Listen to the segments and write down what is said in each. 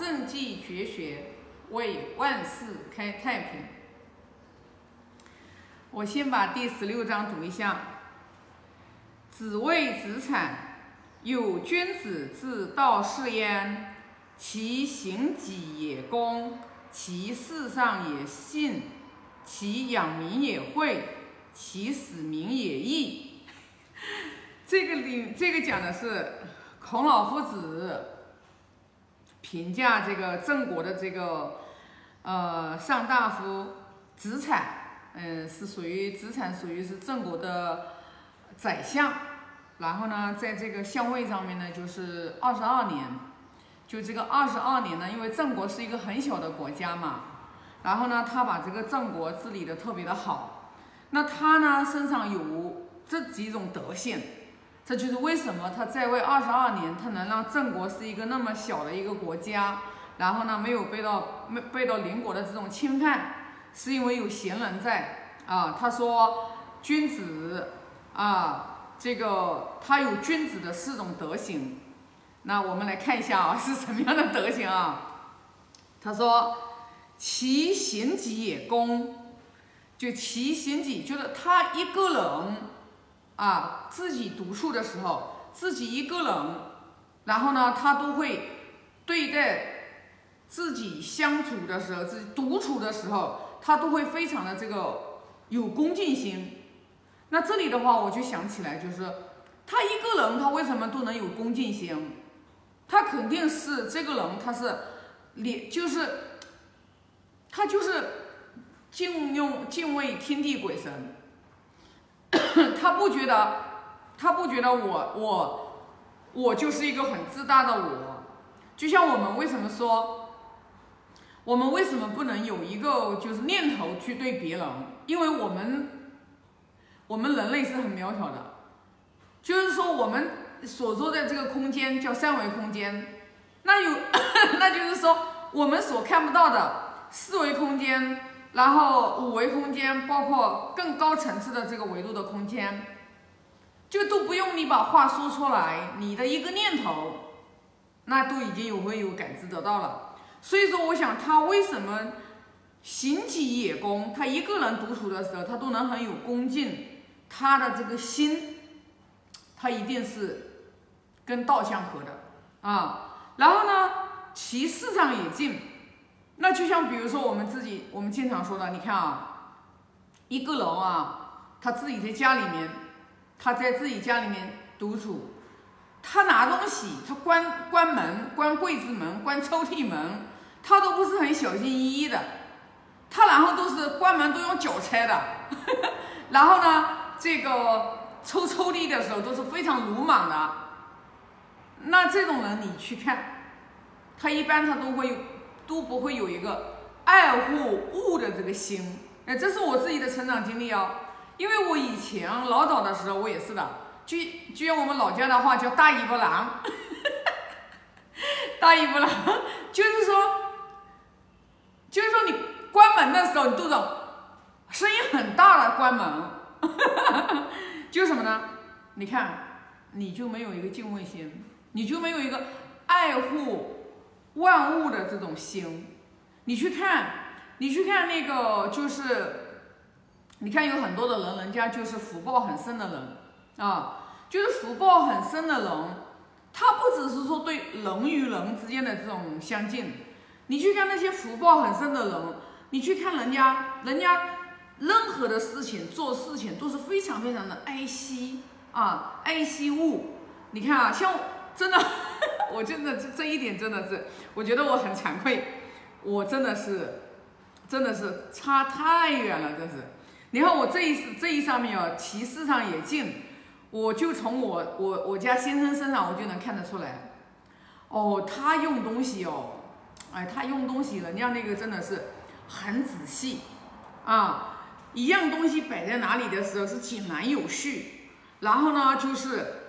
政纪绝学，为万世开太平。我先把第十六章读一下。子谓子产：“有君子之道是焉，其行己也公，其事上也信，其养民也惠，其使民也义。”这个里，这个讲的是孔老夫子评价这个郑国的这个呃上大夫子产。嗯，是属于子产，属于是郑国的宰相。然后呢，在这个相位上面呢，就是二十二年。就这个二十二年呢，因为郑国是一个很小的国家嘛，然后呢，他把这个郑国治理的特别的好。那他呢，身上有这几种德性，这就是为什么他在位二十二年，他能让郑国是一个那么小的一个国家，然后呢，没有被到没被到邻国的这种侵犯。是因为有贤人在啊，他说君子啊，这个他有君子的四种德行。那我们来看一下啊，是什么样的德行啊？他说其行己也公，就其行己，就是他一个人啊，自己独处的时候，自己一个人，然后呢，他都会对待自己相处的时候，自己独处的时候。他都会非常的这个有恭敬心，那这里的话我就想起来，就是他一个人他为什么都能有恭敬心？他肯定是这个人他是连就是他就是敬用敬畏天地鬼神，他不觉得他不觉得我我我就是一个很自大的我，就像我们为什么说？我们为什么不能有一个就是念头去对别人？因为我们，我们人类是很渺小的，就是说我们所说的这个空间叫三维空间，那有，那就是说我们所看不到的四维空间，然后五维空间，包括更高层次的这个维度的空间，就都不用你把话说出来，你的一个念头，那都已经有会有感知得到了。所以说，我想他为什么行己也恭？他一个人独处的时候，他都能很有恭敬。他的这个心，他一定是跟道相合的啊。然后呢，其事上也静。那就像比如说我们自己，我们经常说的，你看啊，一个人啊，他自己在家里面，他在自己家里面独处，他拿东西，他关关门，关柜子门，关抽屉门。他都不是很小心翼翼的，他然后都是关门都用脚拆的，然后呢，这个抽抽屉的时候都是非常鲁莽的。那这种人你去看，他一般他都会都不会有一个爱护物的这个心。哎，这是我自己的成长经历哦，因为我以前老早的时候我也是的，就就用我们老家的话叫大尾巴狼，大尾巴狼就是说。就是说，你关门的时候，你肚子声音很大的关门，就是什么呢？你看，你就没有一个敬畏心，你就没有一个爱护万物的这种心。你去看，你去看那个，就是你看有很多的人，人家就是福报很深的人啊，就是福报很深的人，他不只是说对人与人之间的这种相近。你去看那些福报很深的人，你去看人家，人家任何的事情做事情都是非常非常的爱惜啊，爱惜物。你看啊，像真的，我真的这这一点真的是，我觉得我很惭愧，我真的是，真的是差太远了，真是。你看我这一这一上面哦，其事上也近，我就从我我我家先生身上我就能看得出来，哦，他用东西哦。哎，他用东西，人家那个真的是很仔细啊！一样东西摆在哪里的时候是井然有序，然后呢，就是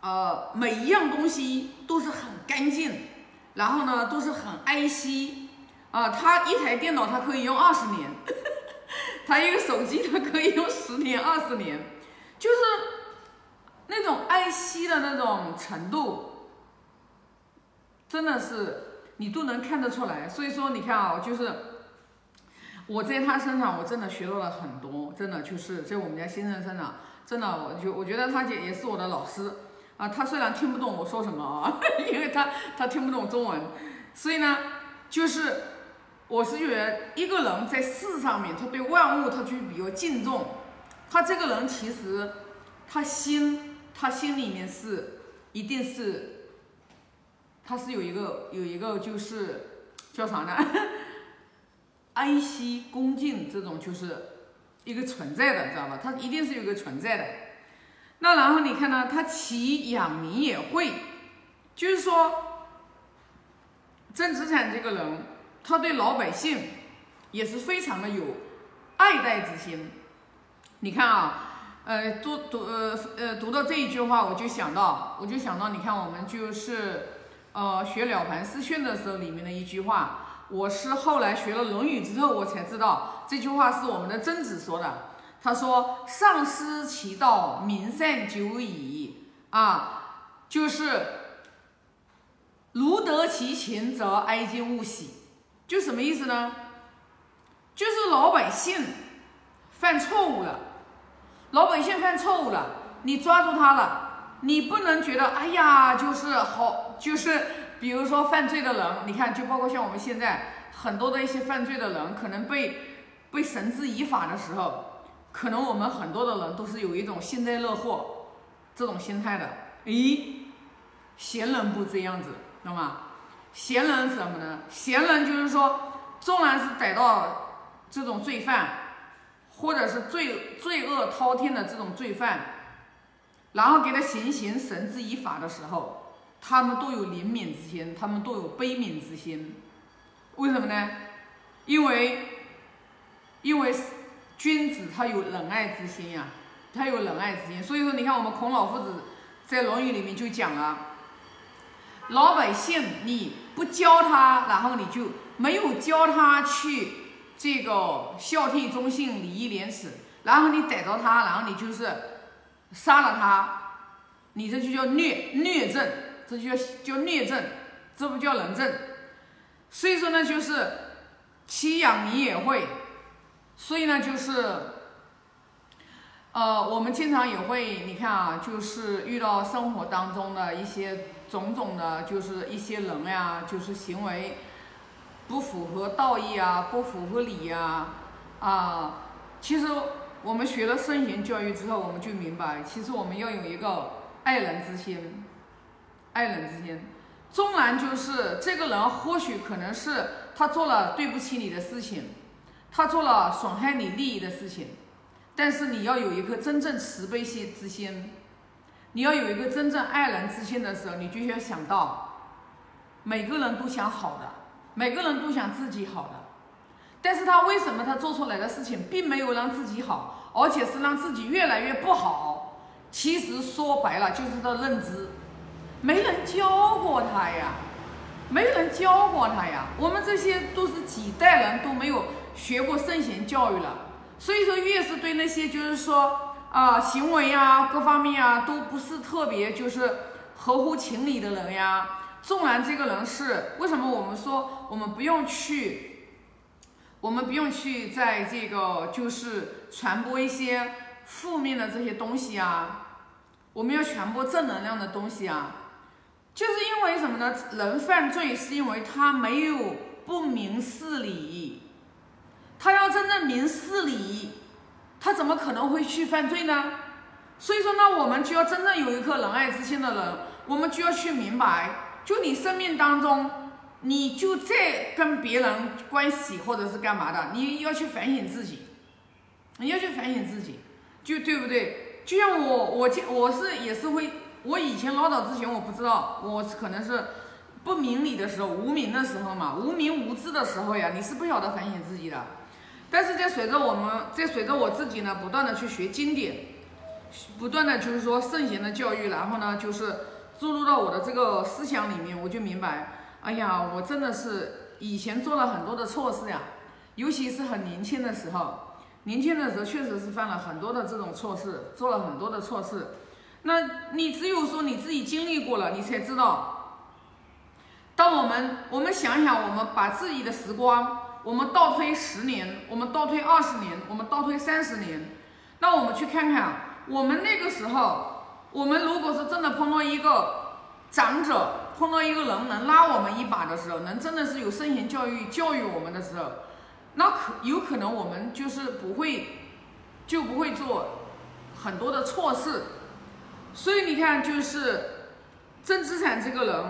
呃，每一样东西都是很干净，然后呢，都是很爱惜啊。他一台电脑他可以用二十年，他一个手机他可以用十年、二十年，就是那种爱惜的那种程度，真的是。你都能看得出来。所以说，你看啊，就是我在他身上，我真的学到了很多，真的就是在我们家先生身上，真的，我就我觉得他姐也是我的老师啊。他虽然听不懂我说什么啊，因为他他听不懂中文，所以呢，就是我是觉得一个人在事上面，他对万物他就比较敬重，他这个人其实他心他心里面是。一定是，他是有一个有一个就是叫啥呢？安息恭敬这种就是一个存在的，知道吧？他一定是有个存在的。那然后你看呢？他其养民也会，就是说，郑子产这个人，他对老百姓也是非常的有爱戴之心。你看啊。呃，读读呃呃读到这一句话，我就想到，我就想到，你看我们就是呃学《了凡四训》的时候里面的一句话，我是后来学了《论语》之后，我才知道这句话是我们的曾子说的。他说：“上失其道，民善久矣。”啊，就是如得其情，则哀今勿喜。就什么意思呢？就是老百姓犯错误了。老百姓犯错误了，你抓住他了，你不能觉得哎呀，就是好，就是比如说犯罪的人，你看，就包括像我们现在很多的一些犯罪的人，可能被被绳之以法的时候，可能我们很多的人都是有一种幸灾乐祸这种心态的。诶，贤人不这样子，懂吗？贤人什么呢？贤人就是说，纵然是逮到这种罪犯。或者是罪罪恶滔天的这种罪犯，然后给他行刑绳之以法的时候，他们都有怜悯之心，他们都有悲悯之心。为什么呢？因为，因为君子他有仁爱之心呀，他有仁爱之心。所以说，你看我们孔老夫子在《论语》里面就讲了，老百姓你不教他，然后你就没有教他去。这个孝悌忠信礼义廉耻，然后你逮着他，然后你就是杀了他，你这就叫虐虐政，这就叫叫虐政，这不叫仁政。所以说呢，就是欺养你也会，所以呢，就是呃，我们经常也会，你看啊，就是遇到生活当中的一些种种的，就是一些人呀，就是行为。不符合道义啊，不符合礼呀，啊，其实我们学了圣贤教育之后，我们就明白，其实我们要有一个爱人之心，爱人之心。纵然就是这个人或许可能是他做了对不起你的事情，他做了损害你利益的事情，但是你要有一颗真正慈悲心之心，你要有一个真正爱人之心的时候，你就要想到，每个人都想好的。每个人都想自己好的，但是他为什么他做出来的事情并没有让自己好，而且是让自己越来越不好？其实说白了就是他认知，没人教过他呀，没人教过他呀。我们这些都是几代人都没有学过圣贤教育了，所以说越是对那些就是说啊行为啊各方面啊都不是特别就是合乎情理的人呀。纵然这个人是为什么我们说我们不用去，我们不用去在这个就是传播一些负面的这些东西啊，我们要传播正能量的东西啊，就是因为什么呢？人犯罪是因为他没有不明事理，他要真正明事理，他怎么可能会去犯罪呢？所以说呢，我们就要真正有一颗仁爱之心的人，我们就要去明白。就你生命当中，你就在跟别人关系或者是干嘛的，你要去反省自己，你要去反省自己，就对不对？就像我，我我是也是会，我以前唠叨之前我不知道，我可能是不明理的时候，无名的时候嘛，无名无知的时候呀，你是不晓得反省自己的。但是在随着我们，在随着我自己呢，不断的去学经典，不断的就是说圣贤的教育，然后呢，就是。注入到我的这个思想里面，我就明白，哎呀，我真的是以前做了很多的错事呀，尤其是很年轻的时候，年轻的时候确实是犯了很多的这种错事，做了很多的错事。那你只有说你自己经历过了，你才知道，当我们我们想想，我们把自己的时光，我们倒推十年，我们倒推二十年，我们倒推三十年，那我们去看看，我们那个时候，我们如果是真的碰到一个长者，碰到一个人能拉我们一把的时候，能真的是有圣贤教育教育我们的时候，那可有可能我们就是不会，就不会做很多的错事。所以你看，就是郑资产这个人。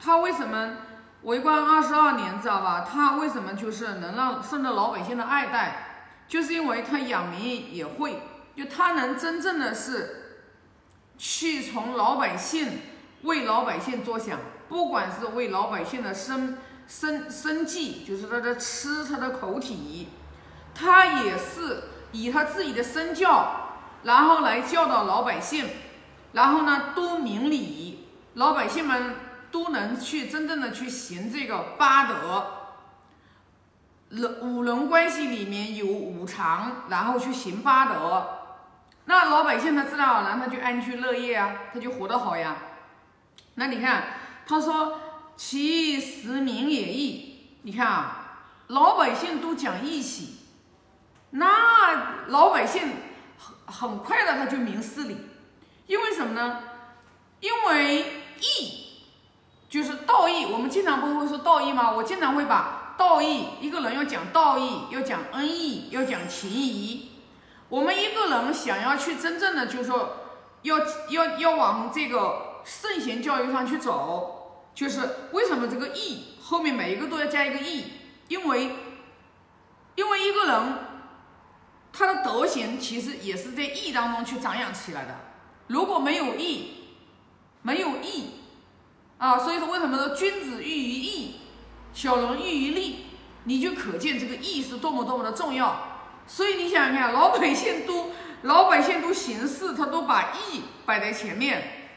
他为什么为官二十二年，知道吧？他为什么就是能让受到老百姓的爱戴？就是因为他养民也会，就他能真正的是去从老百姓为老百姓着想，不管是为老百姓的生生生计，就是他的吃他的口体，他也是以他自己的身教，然后来教导老百姓，然后呢多明理，老百姓们。都能去真正的去行这个八德，人五伦关系里面有五常，然后去行八德，那老百姓他自然而然他就安居乐业啊，他就活得好呀。那你看他说其实民也义，你看啊，老百姓都讲义气，那老百姓很很快的他就明事理，因为什么呢？因为义。就是道义，我们经常不会说道义吗？我经常会把道义，一个人要讲道义，要讲恩义，要讲情谊。我们一个人想要去真正的，就是说，要要要往这个圣贤教育上去走，就是为什么这个义后面每一个都要加一个义？因为，因为一个人他的德行其实也是在义当中去长养起来的。如果没有义，没有义。啊，所以说为什么说君子喻于义，小人喻于利，你就可见这个义是多么多么的重要。所以你想想看，老百姓都老百姓都行事，他都把义摆在前面，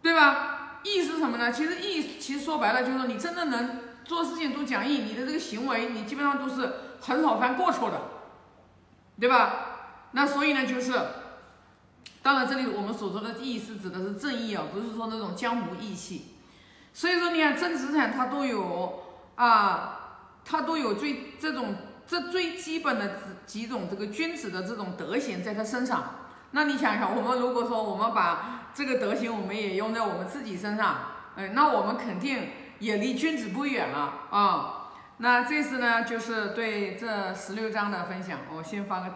对吧？义是什么呢？其实义其实说白了就是说，你真的能做事情都讲义，你的这个行为你基本上都是很少犯过错的，对吧？那所以呢，就是。当然，这里我们所说的义是指的是正义啊，不是说那种江湖义气。所以说，你看真资产它都有啊，它都有最这种这最基本的几几种这个君子的这种德行在他身上。那你想想，我们如果说我们把这个德行我们也用在我们自己身上，哎，那我们肯定也离君子不远了啊。那这次呢，就是对这十六章的分享，我先发个大。